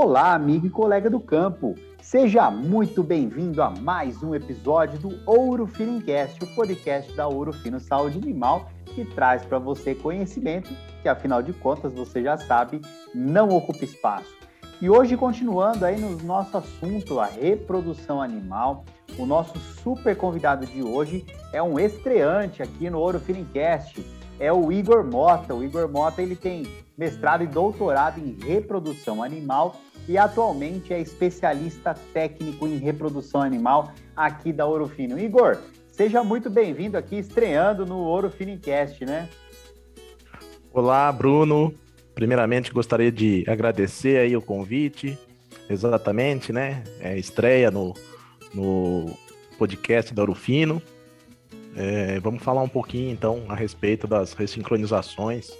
Olá, amigo e colega do campo. Seja muito bem-vindo a mais um episódio do Ouro Finincast, o podcast da Ouro Fino Saúde Animal, que traz para você conhecimento que, afinal de contas, você já sabe, não ocupa espaço. E hoje, continuando aí no nosso assunto, a reprodução animal, o nosso super convidado de hoje é um estreante aqui no Ouro Finincast, é o Igor Mota. O Igor Mota ele tem mestrado e doutorado em reprodução animal e atualmente é especialista técnico em reprodução animal aqui da Ouro Fino. Igor, seja muito bem-vindo aqui, estreando no Ouro Finicast, né? Olá, Bruno. Primeiramente, gostaria de agradecer aí o convite. Exatamente, né? É estreia no, no podcast da Ouro Fino. É, vamos falar um pouquinho então a respeito das ressincronizações,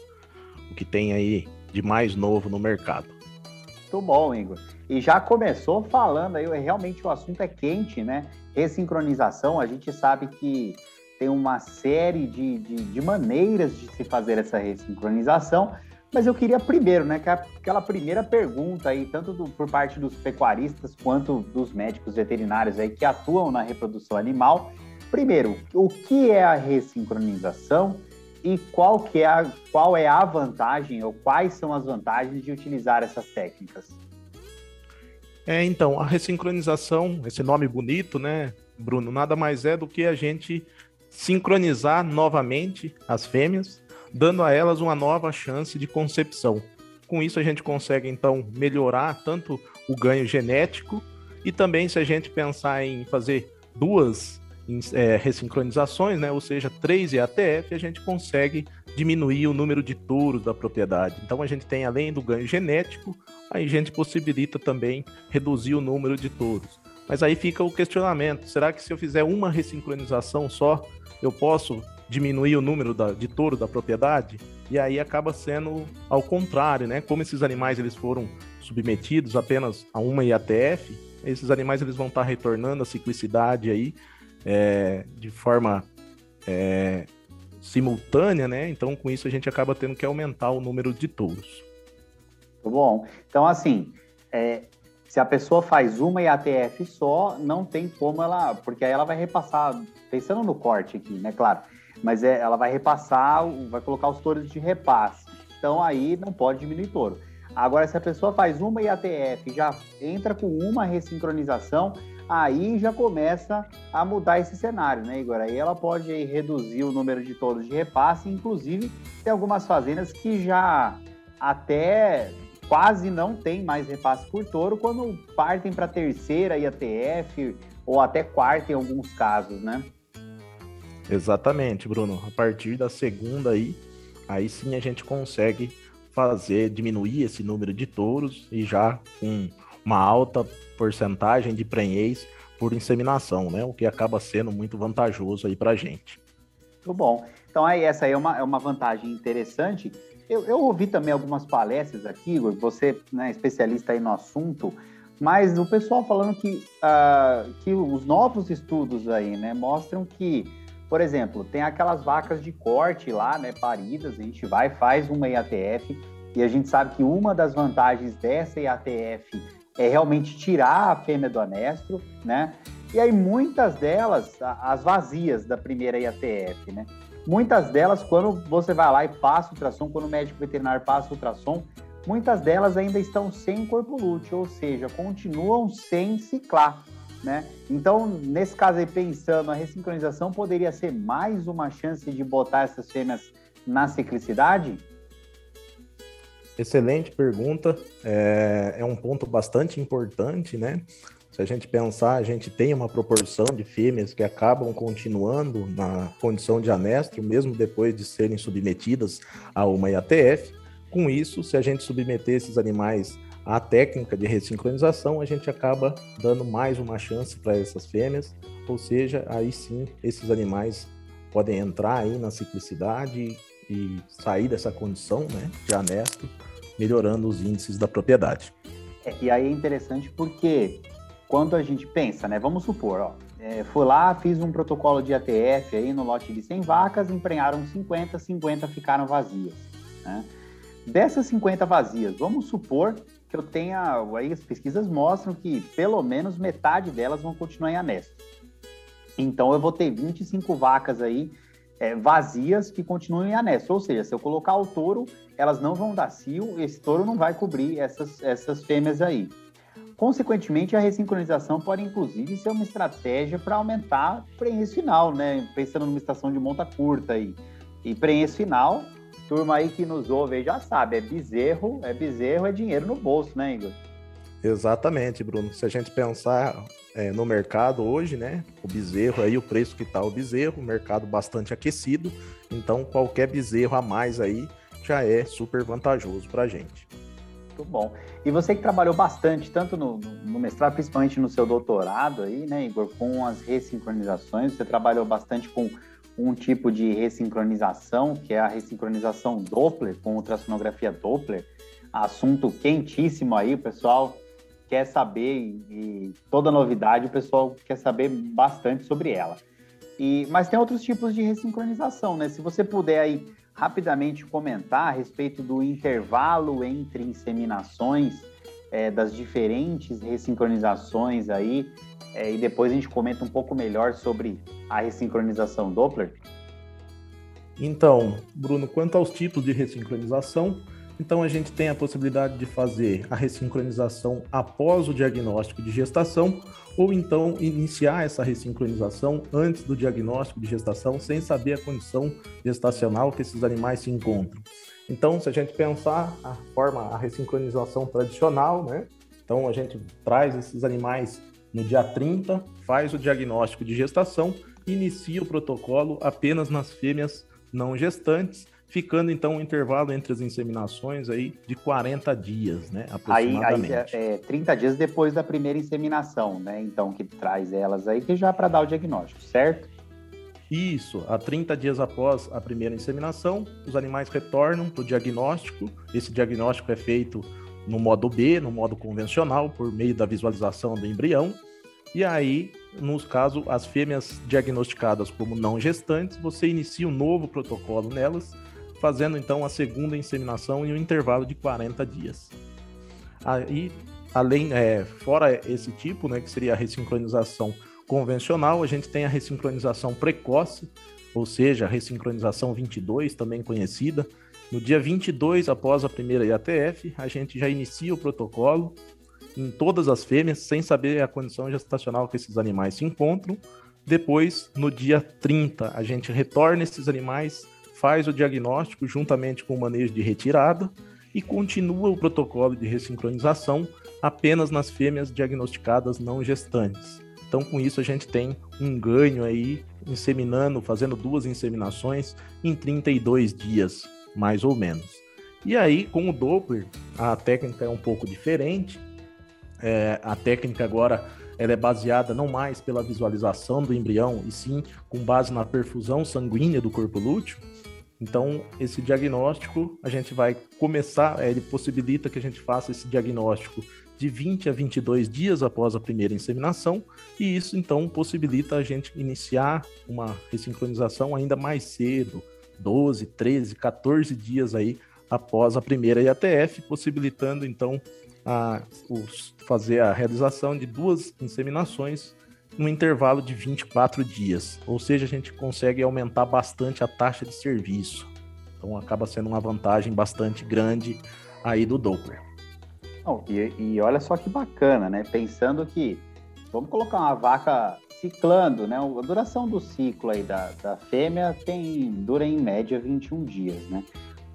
o que tem aí de mais novo no mercado. Muito bom, Igor. E já começou falando aí, realmente o assunto é quente, né? Ressincronização, a gente sabe que tem uma série de, de, de maneiras de se fazer essa ressincronização, mas eu queria primeiro, né, que aquela primeira pergunta aí, tanto do, por parte dos pecuaristas quanto dos médicos veterinários aí que atuam na reprodução animal, Primeiro, o que é a ressincronização e qual, que é a, qual é a vantagem ou quais são as vantagens de utilizar essas técnicas? É, então, a ressincronização, esse nome bonito, né, Bruno, nada mais é do que a gente sincronizar novamente as fêmeas, dando a elas uma nova chance de concepção. Com isso, a gente consegue, então, melhorar tanto o ganho genético e também, se a gente pensar em fazer duas é, ressincronizações, né? ou seja, 3 EATF, a gente consegue diminuir o número de touros da propriedade. Então a gente tem, além do ganho genético, a gente possibilita também reduzir o número de touros. Mas aí fica o questionamento: será que se eu fizer uma ressincronização só, eu posso diminuir o número da, de touro da propriedade? E aí acaba sendo ao contrário, né? Como esses animais eles foram submetidos apenas a uma IATF, esses animais eles vão estar retornando a ciclicidade aí é, de forma é, simultânea, né? Então, com isso, a gente acaba tendo que aumentar o número de touros. Muito bom. Então, assim, é, se a pessoa faz uma IATF só, não tem como ela. Porque aí ela vai repassar, pensando no corte aqui, né? Claro. Mas é, ela vai repassar, vai colocar os touros de repasse. Então aí não pode diminuir touro. Agora, se a pessoa faz uma IATF, já entra com uma ressincronização, aí já começa a mudar esse cenário, né, Igor? Aí ela pode aí, reduzir o número de touros de repasse, inclusive tem algumas fazendas que já até quase não tem mais repasse por touro quando partem para terceira IATF ou até quarta em alguns casos, né? Exatamente, Bruno. A partir da segunda aí, aí sim a gente consegue fazer diminuir esse número de touros e já com uma alta porcentagem de prenhez por inseminação, né? O que acaba sendo muito vantajoso aí para a gente. Muito bom. Então aí essa aí é uma, é uma vantagem interessante. Eu, eu ouvi também algumas palestras aqui, Igor, você né, especialista aí no assunto, mas o pessoal falando que, uh, que os novos estudos aí, né, mostram que, por exemplo, tem aquelas vacas de corte lá, né, paridas, a gente vai, faz uma IATF, e a gente sabe que uma das vantagens dessa IATF é realmente tirar a fêmea do anestro, né? E aí muitas delas, as vazias da primeira IATF, né? Muitas delas, quando você vai lá e passa o ultrassom, quando o médico veterinário passa o ultrassom, muitas delas ainda estão sem corpo lúteo, ou seja, continuam sem ciclar, né? Então, nesse caso aí, pensando, a ressincronização poderia ser mais uma chance de botar essas fêmeas na ciclicidade? Excelente pergunta. É, é, um ponto bastante importante, né? Se a gente pensar, a gente tem uma proporção de fêmeas que acabam continuando na condição de anestro, mesmo depois de serem submetidas a uma IATF. Com isso, se a gente submeter esses animais à técnica de ressincronização, a gente acaba dando mais uma chance para essas fêmeas, ou seja, aí sim esses animais podem entrar aí na ciclicidade e sair dessa condição né, de anestro melhorando os índices da propriedade. É, e aí é interessante porque quando a gente pensa, né? Vamos supor, ó, é, fui lá, fiz um protocolo de ATF aí no lote de 100 vacas, emprenharam 50, 50 ficaram vazias. Né? Dessas 50 vazias, vamos supor que eu tenha. Aí as pesquisas mostram que pelo menos metade delas vão continuar em anesto. Então eu vou ter 25 vacas aí é, vazias que continuam em anesto. Ou seja, se eu colocar o touro, elas não vão dar cio, esse touro não vai cobrir essas, essas fêmeas aí. Consequentemente, a ressincronização pode, inclusive, ser uma estratégia para aumentar o prenhez final, né? Pensando numa estação de monta curta aí. E prenhez final, turma aí que nos ouve já sabe, é bezerro, é bezerro, é dinheiro no bolso, né, Igor? Exatamente, Bruno. Se a gente pensar é, no mercado hoje, né? O bezerro aí, o preço que está o bezerro, mercado bastante aquecido. Então, qualquer bezerro a mais aí já é super vantajoso para gente. Muito bom. E você que trabalhou bastante, tanto no, no, mestrado, principalmente no seu doutorado aí, né, Igor, com as ressincronizações, você trabalhou bastante com um tipo de ressincronização, que é a ressincronização Doppler, com ultrassonografia Doppler. Assunto quentíssimo aí, pessoal quer saber, e, toda novidade o pessoal quer saber bastante sobre ela. E, mas tem outros tipos de ressincronização, né? Se você puder aí rapidamente comentar a respeito do intervalo entre inseminações, é, das diferentes ressincronizações aí, é, e depois a gente comenta um pouco melhor sobre a ressincronização Doppler? Então, Bruno, quanto aos tipos de ressincronização, então a gente tem a possibilidade de fazer a ressincronização após o diagnóstico de gestação ou então iniciar essa ressincronização antes do diagnóstico de gestação sem saber a condição gestacional que esses animais se encontram. Então, se a gente pensar a forma, a ressincronização tradicional, né? Então a gente traz esses animais no dia 30, faz o diagnóstico de gestação, inicia o protocolo apenas nas fêmeas não gestantes ficando então um intervalo entre as inseminações aí de 40 dias, né, aproximadamente. Aí, aí é, é 30 dias depois da primeira inseminação, né, então que traz elas aí que já para dar o diagnóstico, certo? Isso, a 30 dias após a primeira inseminação, os animais retornam para o diagnóstico. Esse diagnóstico é feito no modo B, no modo convencional, por meio da visualização do embrião. E aí, nos casos, as fêmeas diagnosticadas como não gestantes, você inicia um novo protocolo nelas, fazendo então a segunda inseminação em um intervalo de 40 dias. Aí, além, é, fora esse tipo, né, que seria a ressincronização convencional, a gente tem a ressincronização precoce, ou seja, a ressincronização 22, também conhecida. No dia 22, após a primeira IATF, a gente já inicia o protocolo em todas as fêmeas, sem saber a condição gestacional que esses animais se encontram. Depois, no dia 30, a gente retorna esses animais faz o diagnóstico juntamente com o manejo de retirada e continua o protocolo de ressincronização apenas nas fêmeas diagnosticadas não gestantes. Então, com isso, a gente tem um ganho aí, inseminando, fazendo duas inseminações em 32 dias, mais ou menos. E aí, com o Doppler, a técnica é um pouco diferente. É, a técnica agora ela é baseada não mais pela visualização do embrião, e sim com base na perfusão sanguínea do corpo lúteo. Então, esse diagnóstico, a gente vai começar, é, ele possibilita que a gente faça esse diagnóstico de 20 a 22 dias após a primeira inseminação, e isso então possibilita a gente iniciar uma ressincronização ainda mais cedo, 12, 13, 14 dias aí após a primeira IATF, possibilitando então a, os, fazer a realização de duas inseminações no intervalo de 24 dias. Ou seja, a gente consegue aumentar bastante a taxa de serviço. Então acaba sendo uma vantagem bastante grande aí do Doppler. Oh, e, e, olha só que bacana, né? Pensando que vamos colocar uma vaca ciclando, né? A duração do ciclo aí da, da fêmea tem dura em média 21 dias, né?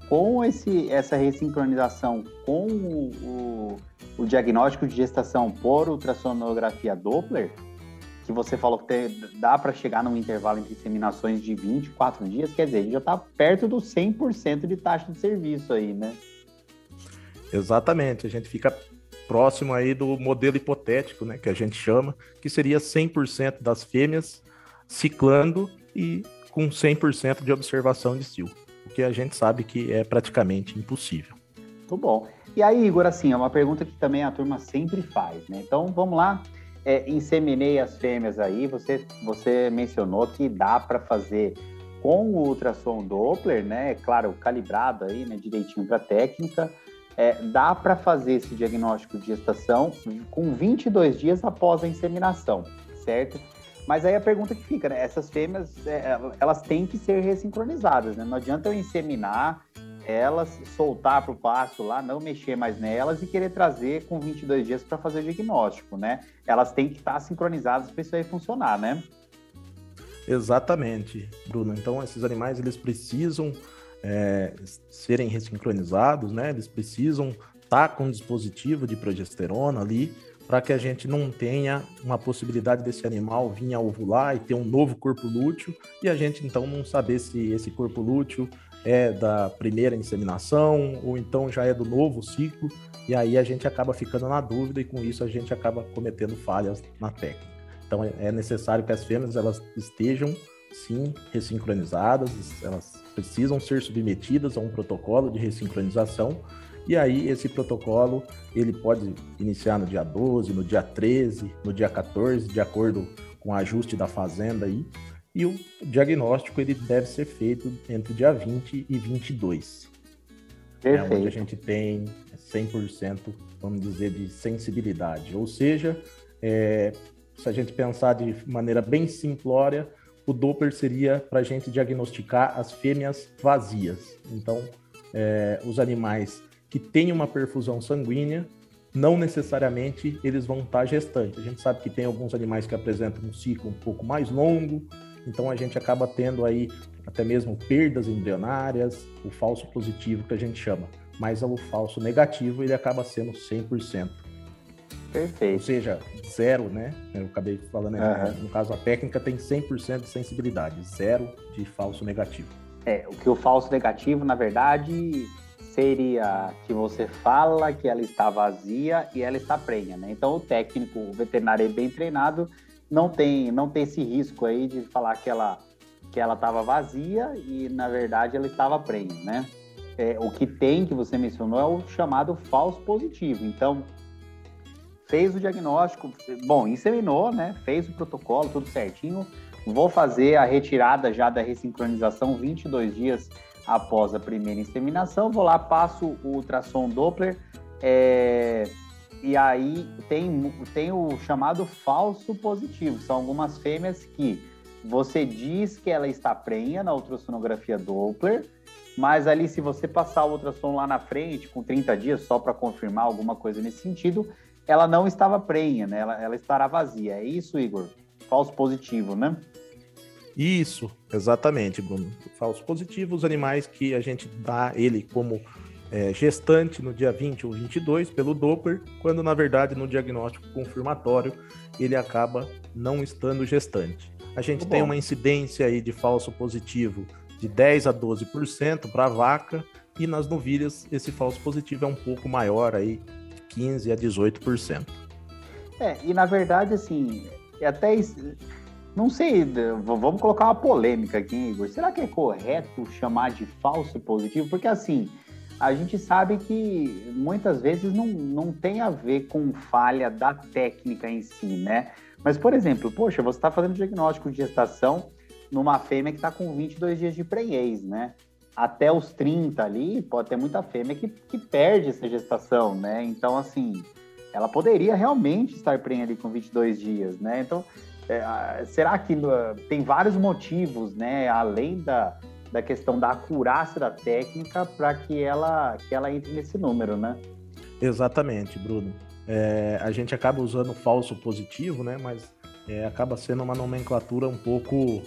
Com esse, essa ressincronização com o, o, o diagnóstico de gestação por ultrassonografia Doppler, que você falou que dá para chegar num intervalo entre inseminações de 24 dias, quer dizer, a gente já está perto do 100% de taxa de serviço aí, né? Exatamente, a gente fica próximo aí do modelo hipotético, né, que a gente chama, que seria 100% das fêmeas ciclando e com 100% de observação de cio, o que a gente sabe que é praticamente impossível. Muito bom. E aí, Igor, assim, é uma pergunta que também a turma sempre faz, né? Então, vamos lá é, inseminei as fêmeas aí, você, você mencionou que dá para fazer com o ultrassom Doppler, né? Claro, calibrado aí, né? Direitinho para técnica. é, dá para fazer esse diagnóstico de gestação com 22 dias após a inseminação, certo? Mas aí a pergunta que fica, né? Essas fêmeas, é, elas têm que ser ressincronizadas, né? Não adianta eu inseminar elas, soltar para o pasto lá, não mexer mais nelas e querer trazer com 22 dias para fazer o diagnóstico, né? Elas têm que estar sincronizadas para isso aí funcionar, né? Exatamente, Bruno. Então, esses animais, eles precisam é, serem ressincronizados, né? Eles precisam estar tá com um dispositivo de progesterona ali para que a gente não tenha uma possibilidade desse animal vir a ovular e ter um novo corpo lúteo e a gente então não saber se esse corpo lúteo é da primeira inseminação ou então já é do novo ciclo e aí a gente acaba ficando na dúvida e com isso a gente acaba cometendo falhas na técnica. Então é necessário que as fêmeas elas estejam sim ressincronizadas, elas precisam ser submetidas a um protocolo de ressincronização e aí esse protocolo ele pode iniciar no dia 12, no dia 13, no dia 14, de acordo com o ajuste da fazenda aí. E o diagnóstico ele deve ser feito entre dia 20 e 22. Perfeito. É onde a gente tem 100%, vamos dizer, de sensibilidade. Ou seja, é, se a gente pensar de maneira bem simplória, o Doppler seria para a gente diagnosticar as fêmeas vazias. Então, é, os animais que têm uma perfusão sanguínea, não necessariamente eles vão estar gestantes. A gente sabe que tem alguns animais que apresentam um ciclo um pouco mais longo, então a gente acaba tendo aí até mesmo perdas embrionárias, o falso positivo que a gente chama. Mas o falso negativo ele acaba sendo 100%. Perfeito. Ou seja, zero, né? Eu acabei falando, uhum. no caso a técnica tem 100% de sensibilidade, zero de falso negativo. É, o que o falso negativo, na verdade, seria que você fala que ela está vazia e ela está prenha, né? Então o técnico, o veterinário bem treinado, não tem, não tem esse risco aí de falar que ela que ela estava vazia e na verdade ela estava prenha, né? É, o que tem que você mencionou é o chamado falso positivo. Então fez o diagnóstico, bom, inseminou, né? Fez o protocolo, tudo certinho. Vou fazer a retirada já da ressincronização 22 dias após a primeira inseminação. Vou lá, passo o ultrassom Doppler. É, e aí tem, tem o chamado falso positivo. São algumas fêmeas que você diz que ela está prenha na ultrassonografia Doppler, mas ali se você passar o ultrassom lá na frente, com 30 dias, só para confirmar alguma coisa nesse sentido, ela não estava prenha, né? Ela, ela estará vazia. É isso, Igor? Falso positivo, né? Isso, exatamente, Bruno. Falso positivo, os animais que a gente dá ele como é, gestante no dia 20 ou 22 pelo Doppler, quando na verdade no diagnóstico confirmatório ele acaba não estando gestante. A gente Muito tem bom. uma incidência aí de falso positivo de 10 a 12% para a vaca e nas novilhas esse falso positivo é um pouco maior aí, de 15 a 18%. É, e na verdade assim, é até não sei, vamos colocar uma polêmica aqui, Igor. Será que é correto chamar de falso positivo? Porque assim, a gente sabe que muitas vezes não, não tem a ver com falha da técnica em si, né? Mas, por exemplo, poxa, você está fazendo diagnóstico de gestação numa fêmea que está com 22 dias de prenhez, né? Até os 30 ali, pode ter muita fêmea que, que perde essa gestação, né? Então, assim, ela poderia realmente estar prenha ali com 22 dias, né? Então, é, será que uh, tem vários motivos, né, além da, da questão da acurácia da técnica para que ela, que ela entre nesse número, né? Exatamente, Bruno. É, a gente acaba usando falso positivo, né, mas é, acaba sendo uma nomenclatura um pouco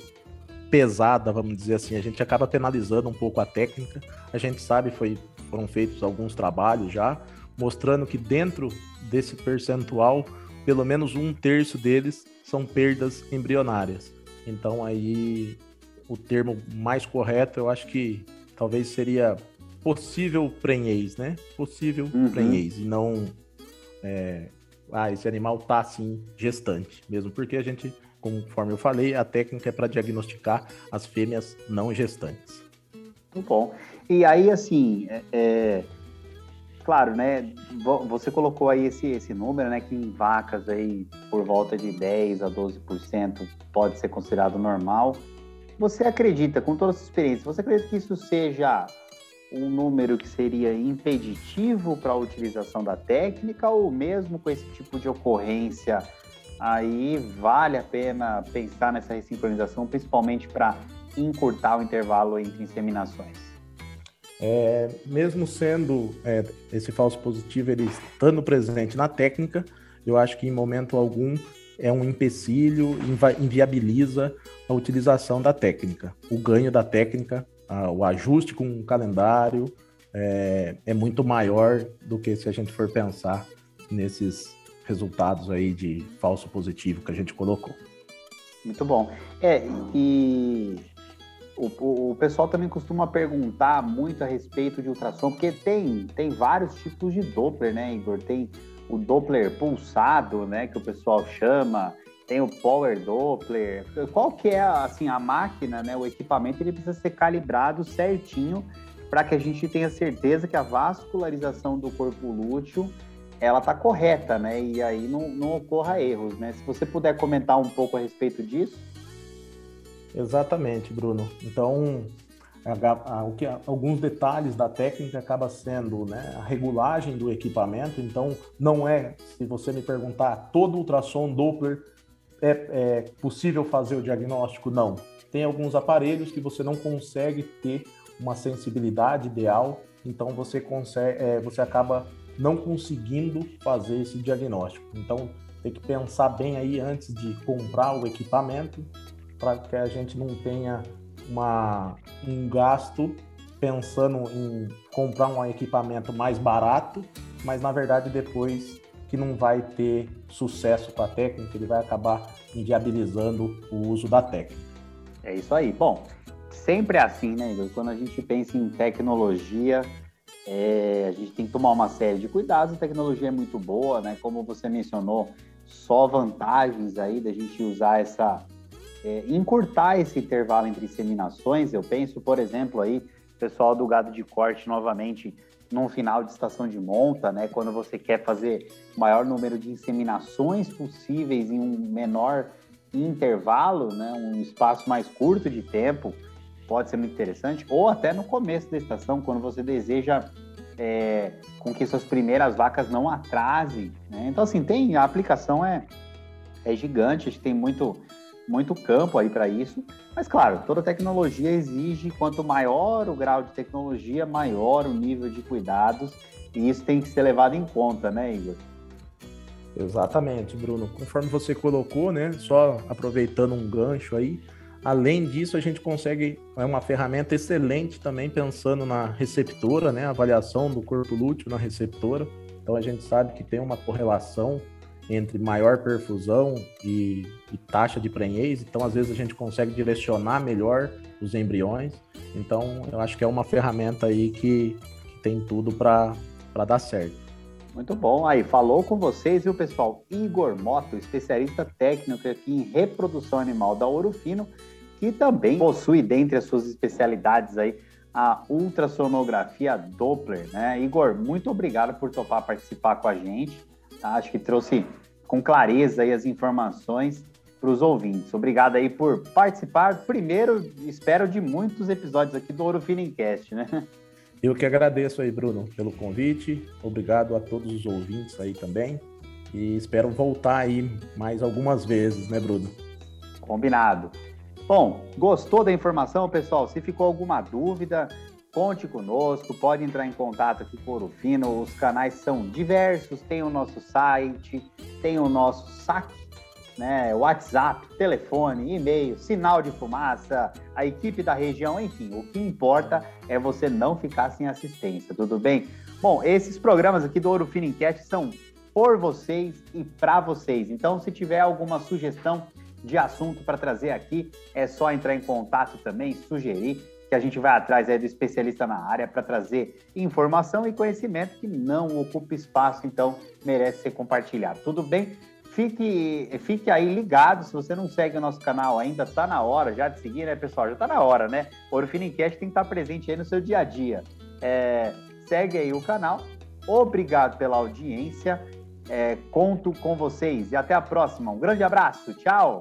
pesada, vamos dizer assim. A gente acaba penalizando um pouco a técnica. A gente sabe foi foram feitos alguns trabalhos já mostrando que dentro desse percentual, pelo menos um terço deles são perdas embrionárias. Então aí o termo mais correto eu acho que talvez seria possível prenhez, né? Possível uhum. prenhez e não é, ah, esse animal tá assim gestante, mesmo porque a gente, conforme eu falei, a técnica é para diagnosticar as fêmeas não gestantes. Muito bom. E aí, assim, é, é claro, né? Você colocou aí esse, esse número, né? Que em vacas aí por volta de 10 a 12% pode ser considerado normal. Você acredita, com toda essa experiência, você acredita que isso seja um número que seria impeditivo para a utilização da técnica ou mesmo com esse tipo de ocorrência aí vale a pena pensar nessa ressincronização, principalmente para encurtar o intervalo entre inseminações? É, mesmo sendo é, esse falso positivo ele estando presente na técnica, eu acho que em momento algum é um empecilho, inviabiliza a utilização da técnica. O ganho da técnica, a, o ajuste com o calendário é, é muito maior do que se a gente for pensar nesses resultados aí de falso positivo que a gente colocou. Muito bom. É, e o, o, pessoal também costuma perguntar muito a respeito de ultrassom, porque tem, tem vários tipos de Doppler, né, Igor? Tem o Doppler pulsado, né, que o pessoal chama, tem o Power Doppler. Qual que é assim a máquina, né, o equipamento, ele precisa ser calibrado certinho para que a gente tenha certeza que a vascularização do corpo lúteo ela está correta, né? E aí não, não ocorra erros, né? Se você puder comentar um pouco a respeito disso. Exatamente, Bruno. Então, o que, alguns detalhes da técnica acaba sendo né, a regulagem do equipamento. Então, não é, se você me perguntar, todo ultrassom Doppler é, é possível fazer o diagnóstico? Não. Tem alguns aparelhos que você não consegue ter uma sensibilidade ideal, então você consegue, é, você acaba não conseguindo fazer esse diagnóstico. Então, tem que pensar bem aí antes de comprar o equipamento para que a gente não tenha uma, um gasto pensando em comprar um equipamento mais barato, mas na verdade depois que não vai ter sucesso com a técnica, ele vai acabar inviabilizando o uso da técnica. É isso aí. Bom, sempre é assim, né, Igor? Quando a gente pensa em tecnologia, é, a gente tem que tomar uma série de cuidados, a tecnologia é muito boa, né? Como você mencionou, só vantagens aí da gente usar essa. É, encurtar esse intervalo entre inseminações. Eu penso, por exemplo, aí, pessoal do gado de corte novamente num final de estação de monta, né? Quando você quer fazer o maior número de inseminações possíveis em um menor intervalo, né? Um espaço mais curto de tempo pode ser muito interessante, ou até no começo da estação, quando você deseja é, com que suas primeiras vacas não atrasem. Né? Então, assim, tem a aplicação é, é gigante, a gente tem muito, muito campo aí para isso, mas claro, toda tecnologia exige, quanto maior o grau de tecnologia, maior o nível de cuidados, e isso tem que ser levado em conta, né, Igor? Exatamente, Bruno. Conforme você colocou, né? Só aproveitando um gancho aí, Além disso, a gente consegue, é uma ferramenta excelente também pensando na receptora, né? Avaliação do corpo lúteo na receptora. Então a gente sabe que tem uma correlação entre maior perfusão e, e, taxa de prenhez, então às vezes a gente consegue direcionar melhor os embriões. Então eu acho que é uma ferramenta aí que, que tem tudo para dar certo. Muito bom. Aí, falou com vocês, viu, pessoal? Igor Moto, especialista técnico aqui em reprodução animal da Ouro Fino que também possui dentre as suas especialidades aí a ultrassonografia Doppler, né? Igor, muito obrigado por topar participar com a gente. Tá? Acho que trouxe com clareza aí as informações para os ouvintes. Obrigado aí por participar. Primeiro, espero de muitos episódios aqui do Ouro Finincast, né? Eu que agradeço aí, Bruno, pelo convite. Obrigado a todos os ouvintes aí também. E espero voltar aí mais algumas vezes, né, Bruno? Combinado. Bom, gostou da informação, pessoal? Se ficou alguma dúvida, conte conosco, pode entrar em contato aqui com o Orofino. Os canais são diversos, tem o nosso site, tem o nosso saque, né? WhatsApp, telefone, e-mail, sinal de fumaça, a equipe da região, enfim, o que importa é você não ficar sem assistência, tudo bem? Bom, esses programas aqui do Ouro Fino Enquete são por vocês e para vocês. Então, se tiver alguma sugestão, de assunto para trazer aqui, é só entrar em contato também, sugerir que a gente vai atrás aí do especialista na área para trazer informação e conhecimento que não ocupa espaço, então merece ser compartilhado. Tudo bem? Fique, fique aí ligado, se você não segue o nosso canal ainda, está na hora já de seguir, né, pessoal? Já está na hora, né? O Orfinicast tem que estar tá presente aí no seu dia a dia. É, segue aí o canal. Obrigado pela audiência. É, conto com vocês e até a próxima. Um grande abraço. Tchau.